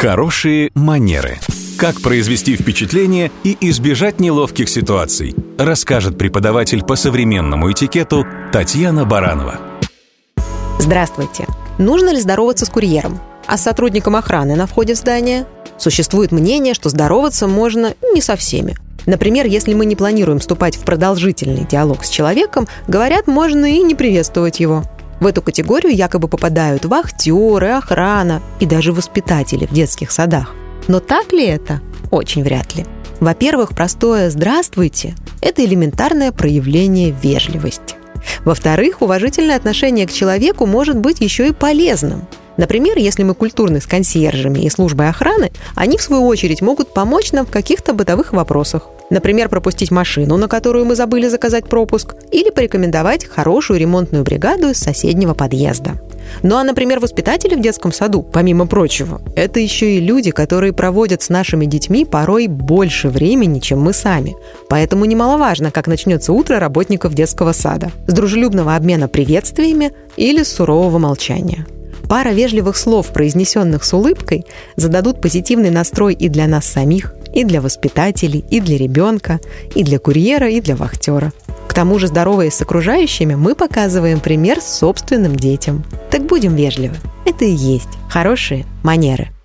Хорошие манеры. Как произвести впечатление и избежать неловких ситуаций, расскажет преподаватель по современному этикету Татьяна Баранова. Здравствуйте. Нужно ли здороваться с курьером? А с сотрудником охраны на входе в здание? Существует мнение, что здороваться можно не со всеми. Например, если мы не планируем вступать в продолжительный диалог с человеком, говорят, можно и не приветствовать его. В эту категорию якобы попадают вахтеры, охрана и даже воспитатели в детских садах. Но так ли это? Очень вряд ли. Во-первых, простое «здравствуйте» – это элементарное проявление вежливости. Во-вторых, уважительное отношение к человеку может быть еще и полезным – Например, если мы культурны с консьержами и службой охраны, они, в свою очередь, могут помочь нам в каких-то бытовых вопросах. Например, пропустить машину, на которую мы забыли заказать пропуск, или порекомендовать хорошую ремонтную бригаду из соседнего подъезда. Ну а, например, воспитатели в детском саду, помимо прочего, это еще и люди, которые проводят с нашими детьми порой больше времени, чем мы сами. Поэтому немаловажно, как начнется утро работников детского сада. С дружелюбного обмена приветствиями или с сурового молчания. Пара вежливых слов, произнесенных с улыбкой, зададут позитивный настрой и для нас самих, и для воспитателей, и для ребенка, и для курьера, и для вахтера. К тому же, здороваясь с окружающими, мы показываем пример собственным детям. Так будем вежливы. Это и есть хорошие манеры.